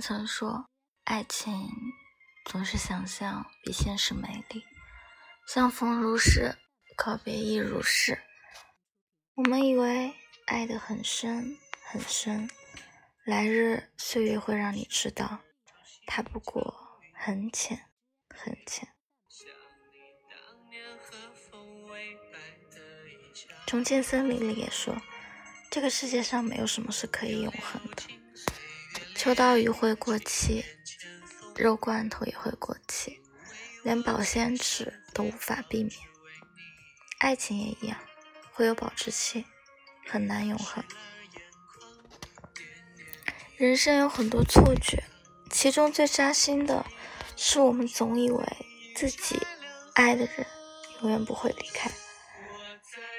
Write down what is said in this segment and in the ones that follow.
曾说，爱情总是想象比现实美丽，相逢如是，告别亦如是。我们以为爱得很深很深，来日岁月会让你知道，它不过很浅很浅。重庆森林里也说，这个世界上没有什么是可以永恒的。秋刀鱼会过期，肉罐头也会过期，连保鲜纸都无法避免。爱情也一样，会有保质期，很难永恒。人生有很多错觉，其中最扎心的是，我们总以为自己爱的人永远不会离开。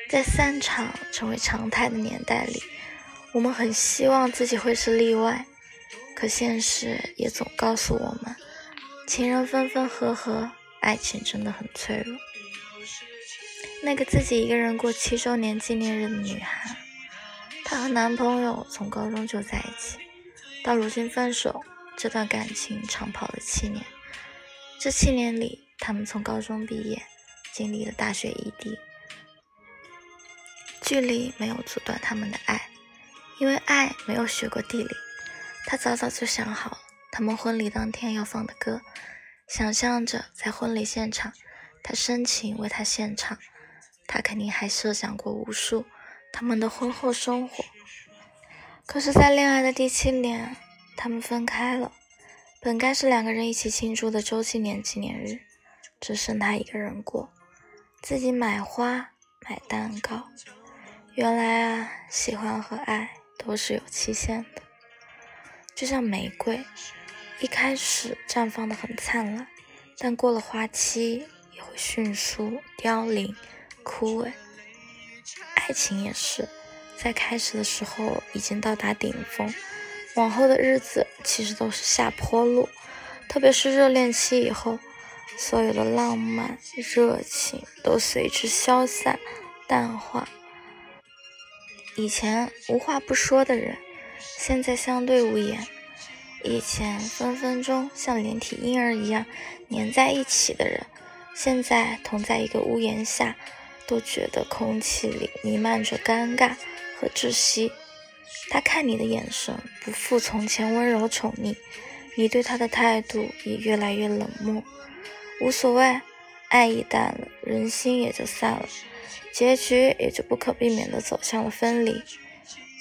在散场成为常态的年代里，我们很希望自己会是例外。可现实也总告诉我们，情人分分合合，爱情真的很脆弱。那个自己一个人过七周年纪念日的女孩，她和男朋友从高中就在一起，到如今分手，这段感情长跑了七年。这七年里，他们从高中毕业，经历了大学异地，距离没有阻断他们的爱，因为爱没有学过地理。他早早就想好他们婚礼当天要放的歌，想象着在婚礼现场，他深情为她献唱。他肯定还设想过无数他们的婚后生活。可是，在恋爱的第七年，他们分开了。本该是两个人一起庆祝的周纪念纪念日，只剩他一个人过，自己买花买蛋糕。原来啊，喜欢和爱都是有期限的。就像玫瑰，一开始绽放的很灿烂，但过了花期也会迅速凋零、枯萎。爱情也是，在开始的时候已经到达顶峰，往后的日子其实都是下坡路。特别是热恋期以后，所有的浪漫、热情都随之消散、淡化。以前无话不说的人。现在相对无言，以前分分钟像连体婴儿一样黏在一起的人，现在同在一个屋檐下，都觉得空气里弥漫着尴尬和窒息。他看你的眼神不复从前温柔宠溺，你对他的态度也越来越冷漠。无所谓，爱已淡了，人心也就散了，结局也就不可避免地走向了分离。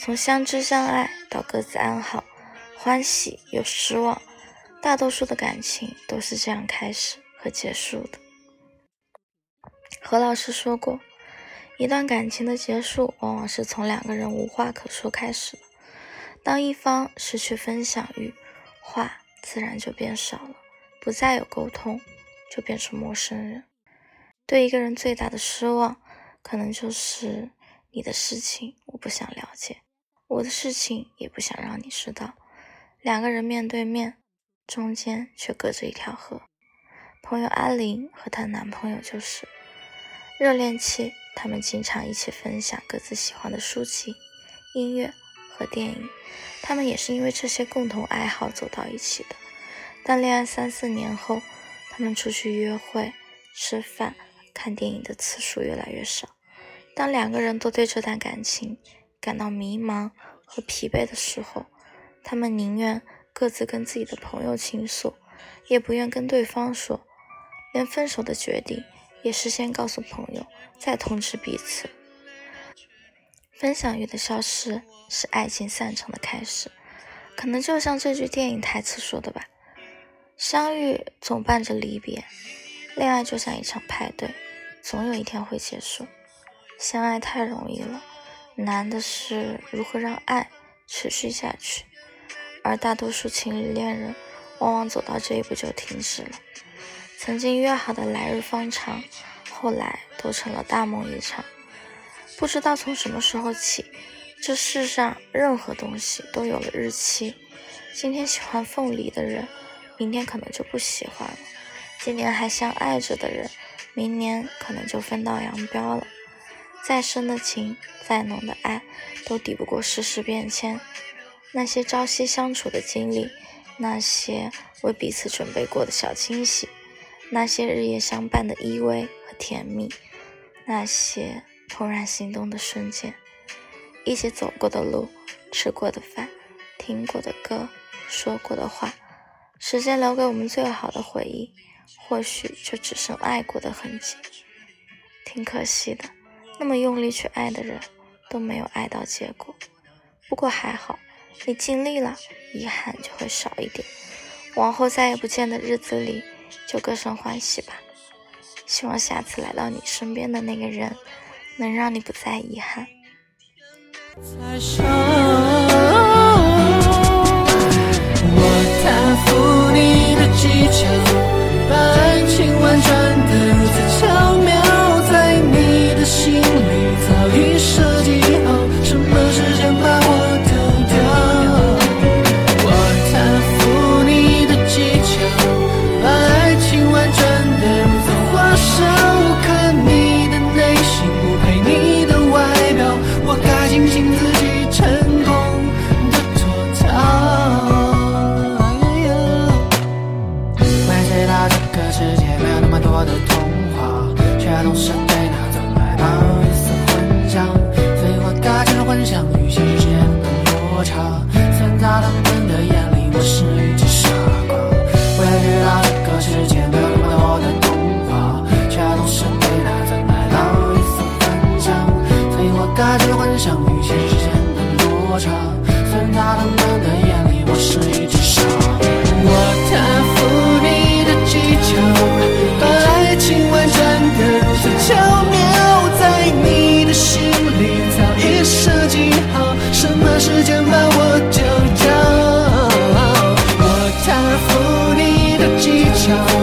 从相知相爱到各自安好，欢喜又失望，大多数的感情都是这样开始和结束的。何老师说过，一段感情的结束，往往是从两个人无话可说开始的。当一方失去分享欲，话自然就变少了，不再有沟通，就变成陌生人。对一个人最大的失望，可能就是你的事情我不想了解。我的事情也不想让你知道，两个人面对面，中间却隔着一条河。朋友阿玲和她男朋友就是热恋期，他们经常一起分享各自喜欢的书籍、音乐和电影。他们也是因为这些共同爱好走到一起的。但恋爱三四年后，他们出去约会、吃饭、看电影的次数越来越少。当两个人都对这段感情，感到迷茫和疲惫的时候，他们宁愿各自跟自己的朋友倾诉，也不愿跟对方说。连分手的决定也是先告诉朋友，再通知彼此。分享欲的消失是爱情散场的开始，可能就像这句电影台词说的吧：“相遇总伴着离别，恋爱就像一场派对，总有一天会结束。相爱太容易了。”难的是如何让爱持续下去，而大多数情侣恋人往往走到这一步就停止了。曾经约好的来日方长，后来都成了大梦一场。不知道从什么时候起，这世上任何东西都有了日期。今天喜欢凤梨的人，明天可能就不喜欢了；今年还相爱着的人，明年可能就分道扬镳了。再深的情，再浓的爱，都抵不过世事变迁。那些朝夕相处的经历，那些为彼此准备过的小惊喜，那些日夜相伴的依偎和甜蜜，那些怦然心动的瞬间，一起走过的路，吃过的饭，听过的歌，说过的话，时间留给我们最好的回忆，或许就只剩爱过的痕迹。挺可惜的，那么用力去爱的人，都没有爱到结果。不过还好。你尽力了，遗憾就会少一点。往后再也不见的日子里，就各生欢喜吧。希望下次来到你身边的那个人，能让你不再遗憾。在他们的眼里，我是一只傻瓜。我也知道这个世界根本没有我的童话，却总是被它分到了一丝幻想。所以我开始幻想与现实间的落差，虽然它都。show